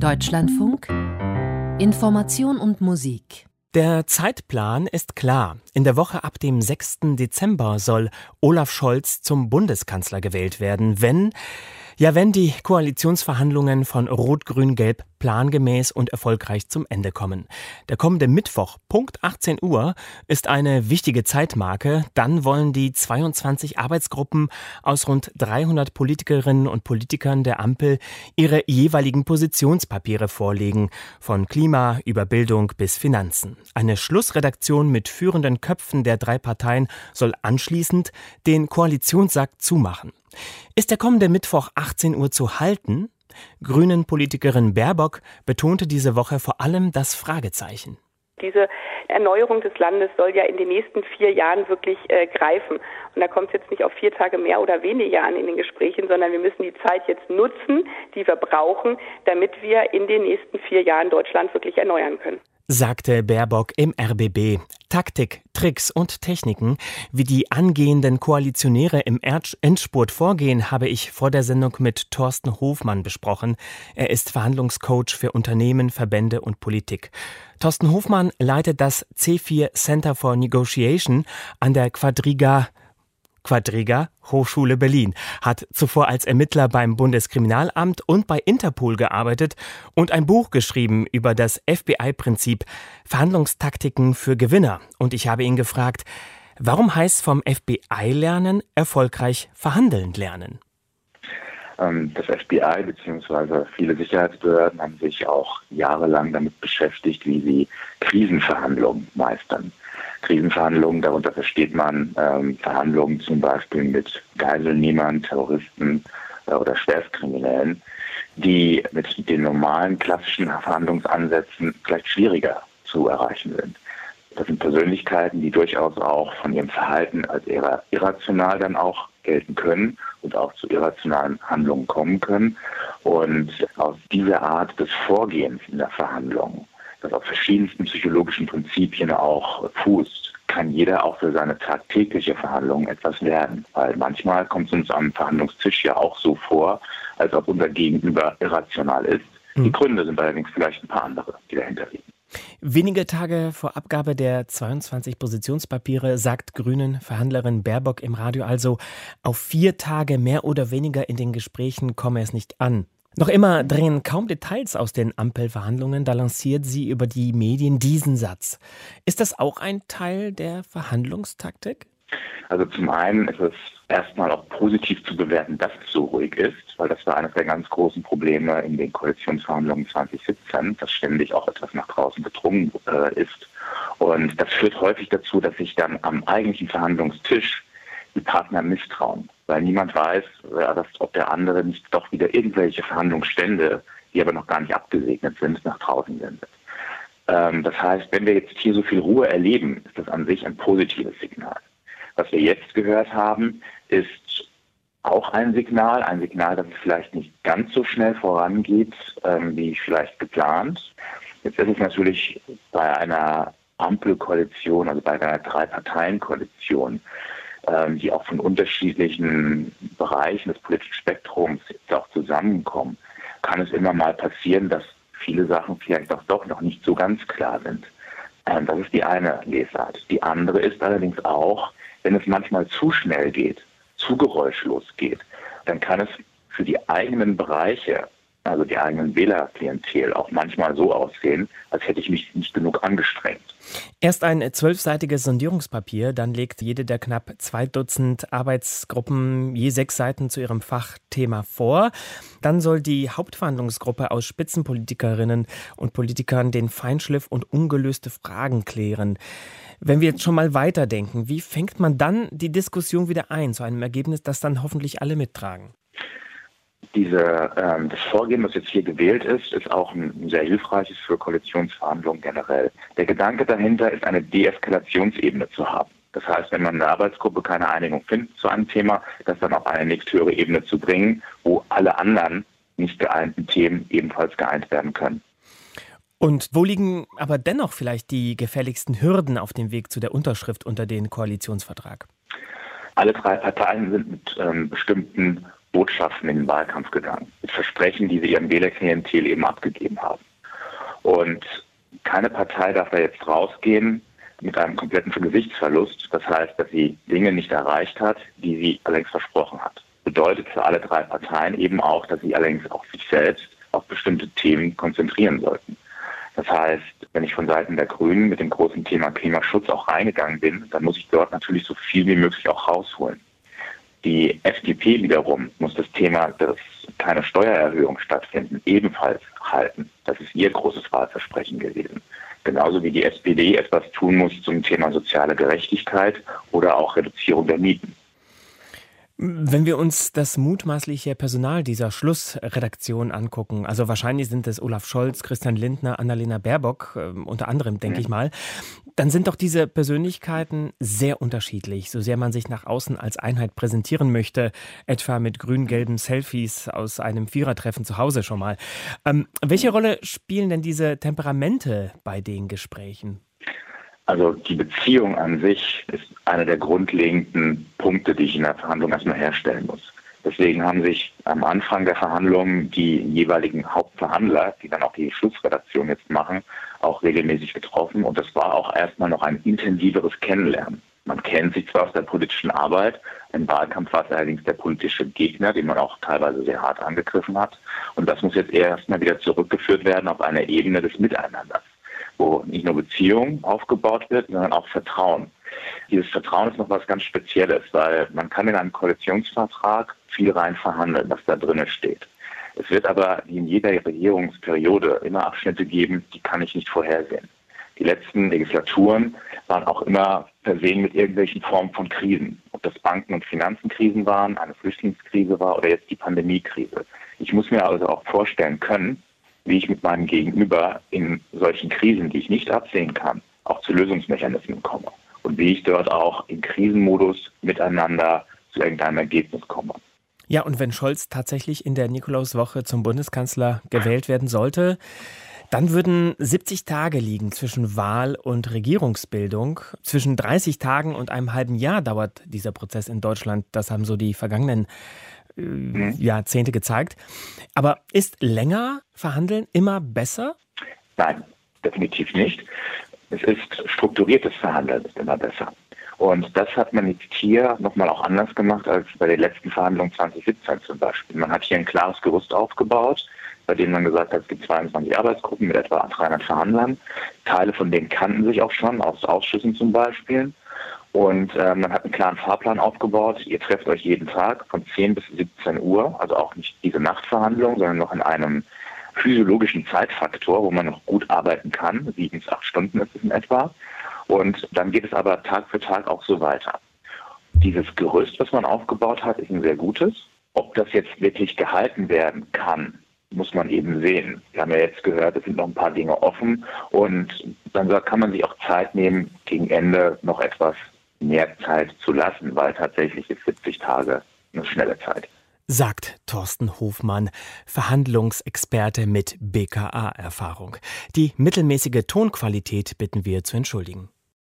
Deutschlandfunk Information und Musik der Zeitplan ist klar. In der Woche ab dem 6. Dezember soll Olaf Scholz zum Bundeskanzler gewählt werden, wenn ja, wenn die Koalitionsverhandlungen von Rot-Grün-Gelb plangemäß und erfolgreich zum Ende kommen. Der kommende Mittwoch, Punkt 18 Uhr, ist eine wichtige Zeitmarke. Dann wollen die 22 Arbeitsgruppen aus rund 300 Politikerinnen und Politikern der Ampel ihre jeweiligen Positionspapiere vorlegen, von Klima über Bildung bis Finanzen. Eine Schlussredaktion mit führenden Köpfen der drei Parteien soll anschließend den Koalitionssack zumachen. Ist der kommende Mittwoch 18 Uhr zu halten? Grünen-Politikerin Baerbock betonte diese Woche vor allem das Fragezeichen. Diese Erneuerung des Landes soll ja in den nächsten vier Jahren wirklich äh, greifen. Und da kommt es jetzt nicht auf vier Tage mehr oder weniger an in den Gesprächen, sondern wir müssen die Zeit jetzt nutzen, die wir brauchen, damit wir in den nächsten vier Jahren Deutschland wirklich erneuern können sagte Baerbock im RBB. Taktik, Tricks und Techniken, wie die angehenden Koalitionäre im Endspurt vorgehen, habe ich vor der Sendung mit Thorsten Hofmann besprochen. Er ist Verhandlungscoach für Unternehmen, Verbände und Politik. Thorsten Hofmann leitet das C4 Center for Negotiation an der Quadriga Quadriga, Hochschule Berlin, hat zuvor als Ermittler beim Bundeskriminalamt und bei Interpol gearbeitet und ein Buch geschrieben über das FBI-Prinzip Verhandlungstaktiken für Gewinner. Und ich habe ihn gefragt, warum heißt vom FBI lernen erfolgreich verhandeln lernen? Ähm, das FBI bzw. viele Sicherheitsbehörden haben sich auch jahrelang damit beschäftigt, wie sie Krisenverhandlungen meistern. Krisenverhandlungen, darunter versteht man ähm, Verhandlungen zum Beispiel mit Geiselnehmern, Terroristen äh, oder Schwerstkriminellen, die mit den normalen klassischen Verhandlungsansätzen vielleicht schwieriger zu erreichen sind. Das sind Persönlichkeiten, die durchaus auch von ihrem Verhalten als irrational dann auch gelten können und auch zu irrationalen Handlungen kommen können. Und aus dieser Art des Vorgehens in der Verhandlung das auf verschiedensten psychologischen Prinzipien auch fußt, kann jeder auch für seine tagtägliche Verhandlung etwas lernen. Weil manchmal kommt es uns am Verhandlungstisch ja auch so vor, als ob unser Gegenüber irrational ist. Die hm. Gründe sind allerdings vielleicht ein paar andere, die dahinter liegen. Wenige Tage vor Abgabe der 22 Positionspapiere sagt Grünen Verhandlerin Baerbock im Radio also, auf vier Tage mehr oder weniger in den Gesprächen komme es nicht an. Noch immer drehen kaum Details aus den Ampelverhandlungen, da lanciert sie über die Medien diesen Satz. Ist das auch ein Teil der Verhandlungstaktik? Also zum einen ist es erstmal auch positiv zu bewerten, dass es so ruhig ist, weil das war eines der ganz großen Probleme in den Koalitionsverhandlungen 2017, dass ständig auch etwas nach draußen gedrungen äh, ist. Und das führt häufig dazu, dass sich dann am eigentlichen Verhandlungstisch die Partner misstrauen, weil niemand weiß, dass, ob der andere nicht doch wieder irgendwelche Verhandlungsstände, die aber noch gar nicht abgesegnet sind, nach draußen sendet. Ähm, das heißt, wenn wir jetzt hier so viel Ruhe erleben, ist das an sich ein positives Signal. Was wir jetzt gehört haben, ist auch ein Signal, ein Signal, dass es vielleicht nicht ganz so schnell vorangeht, ähm, wie vielleicht geplant. Jetzt ist es natürlich bei einer Ampelkoalition, also bei einer Drei-Parteien-Koalition, ähm, die auch von unterschiedlichen Bereichen des politischen Spektrums jetzt auch zusammenkommen, kann es immer mal passieren, dass viele Sachen vielleicht auch doch noch nicht so ganz klar sind. Ähm, das ist die eine Lesart. Die andere ist allerdings auch, wenn es manchmal zu schnell geht, zu geräuschlos geht, dann kann es für die eigenen Bereiche also die eigenen Wählerklientel, auch manchmal so aussehen, als hätte ich mich nicht genug angestrengt. Erst ein zwölfseitiges Sondierungspapier, dann legt jede der knapp zwei Dutzend Arbeitsgruppen je sechs Seiten zu ihrem Fachthema vor. Dann soll die Hauptverhandlungsgruppe aus Spitzenpolitikerinnen und Politikern den Feinschliff und ungelöste Fragen klären. Wenn wir jetzt schon mal weiterdenken, wie fängt man dann die Diskussion wieder ein zu einem Ergebnis, das dann hoffentlich alle mittragen? Diese, ähm, das Vorgehen, was jetzt hier gewählt ist, ist auch ein sehr hilfreiches für Koalitionsverhandlungen generell. Der Gedanke dahinter ist, eine Deeskalationsebene zu haben. Das heißt, wenn man in der Arbeitsgruppe keine Einigung findet zu einem Thema, das dann auf eine nächsthöhere Ebene zu bringen, wo alle anderen nicht geeinten Themen ebenfalls geeint werden können. Und wo liegen aber dennoch vielleicht die gefährlichsten Hürden auf dem Weg zu der Unterschrift unter den Koalitionsvertrag? Alle drei Parteien sind mit ähm, bestimmten Botschaften in den Wahlkampf gegangen, mit Versprechen, die sie ihrem Wählerklientel eben abgegeben haben. Und keine Partei darf da jetzt rausgehen mit einem kompletten Gesichtsverlust. Das heißt, dass sie Dinge nicht erreicht hat, die sie allerdings versprochen hat. Bedeutet für alle drei Parteien eben auch, dass sie allerdings auch sich selbst auf bestimmte Themen konzentrieren sollten. Das heißt, wenn ich von Seiten der Grünen mit dem großen Thema Klimaschutz auch reingegangen bin, dann muss ich dort natürlich so viel wie möglich auch rausholen. Die FDP wiederum muss das Thema, dass keine Steuererhöhung stattfinden, ebenfalls halten. Das ist ihr großes Wahlversprechen gewesen. Genauso wie die SPD etwas tun muss zum Thema soziale Gerechtigkeit oder auch Reduzierung der Mieten. Wenn wir uns das mutmaßliche Personal dieser Schlussredaktion angucken, also wahrscheinlich sind es Olaf Scholz, Christian Lindner, Annalena Baerbock, äh, unter anderem, denke mhm. ich mal, dann sind doch diese Persönlichkeiten sehr unterschiedlich, so sehr man sich nach außen als Einheit präsentieren möchte, etwa mit grün-gelben Selfies aus einem Vierertreffen zu Hause schon mal. Ähm, welche Rolle spielen denn diese Temperamente bei den Gesprächen? Also die Beziehung an sich ist einer der grundlegenden Punkte, die ich in der Verhandlung erstmal herstellen muss. Deswegen haben sich am Anfang der Verhandlungen die jeweiligen Hauptverhandler, die dann auch die Schlussredaktion jetzt machen, auch regelmäßig getroffen. Und das war auch erstmal noch ein intensiveres Kennenlernen. Man kennt sich zwar aus der politischen Arbeit, im Wahlkampf war es allerdings der politische Gegner, den man auch teilweise sehr hart angegriffen hat. Und das muss jetzt erstmal wieder zurückgeführt werden auf eine Ebene des Miteinanders wo nicht nur Beziehung aufgebaut wird, sondern auch Vertrauen. Dieses Vertrauen ist noch was ganz Spezielles, weil man kann in einem Koalitionsvertrag viel rein verhandeln, was da drinnen steht. Es wird aber wie in jeder Regierungsperiode immer Abschnitte geben, die kann ich nicht vorhersehen. Die letzten Legislaturen waren auch immer versehen mit irgendwelchen Formen von Krisen. Ob das Banken- und Finanzenkrisen waren, eine Flüchtlingskrise war oder jetzt die Pandemiekrise. Ich muss mir also auch vorstellen können, wie ich mit meinem Gegenüber in solchen Krisen, die ich nicht absehen kann, auch zu Lösungsmechanismen komme und wie ich dort auch im Krisenmodus miteinander zu irgendeinem Ergebnis komme. Ja, und wenn Scholz tatsächlich in der Nikolauswoche zum Bundeskanzler gewählt werden sollte, dann würden 70 Tage liegen zwischen Wahl und Regierungsbildung. Zwischen 30 Tagen und einem halben Jahr dauert dieser Prozess in Deutschland. Das haben so die vergangenen mhm. Jahrzehnte gezeigt. Aber ist länger verhandeln immer besser? Nein, definitiv nicht. Es ist strukturiertes Verhandeln ist immer besser. Und das hat man jetzt hier nochmal auch anders gemacht als bei den letzten Verhandlungen 2017 zum Beispiel. Man hat hier ein klares Gerüst aufgebaut, bei dem man gesagt hat, es gibt 22 Arbeitsgruppen mit etwa 300 Verhandlern. Teile von denen kannten sich auch schon, aus Ausschüssen zum Beispiel. Und äh, man hat einen klaren Fahrplan aufgebaut. Ihr trefft euch jeden Tag von 10 bis 17 Uhr, also auch nicht diese Nachtverhandlung, sondern noch in einem physiologischen Zeitfaktor, wo man noch gut arbeiten kann. Sieben bis acht Stunden ist es in etwa. Und dann geht es aber Tag für Tag auch so weiter. Dieses Gerüst, was man aufgebaut hat, ist ein sehr gutes. Ob das jetzt wirklich gehalten werden kann, muss man eben sehen. Wir haben ja jetzt gehört, es sind noch ein paar Dinge offen und dann kann man sich auch Zeit nehmen, gegen Ende noch etwas mehr Zeit zu lassen, weil tatsächlich ist 70 Tage eine schnelle Zeit. Sagt Thorsten Hofmann, Verhandlungsexperte mit BKA-Erfahrung. Die mittelmäßige Tonqualität bitten wir zu entschuldigen.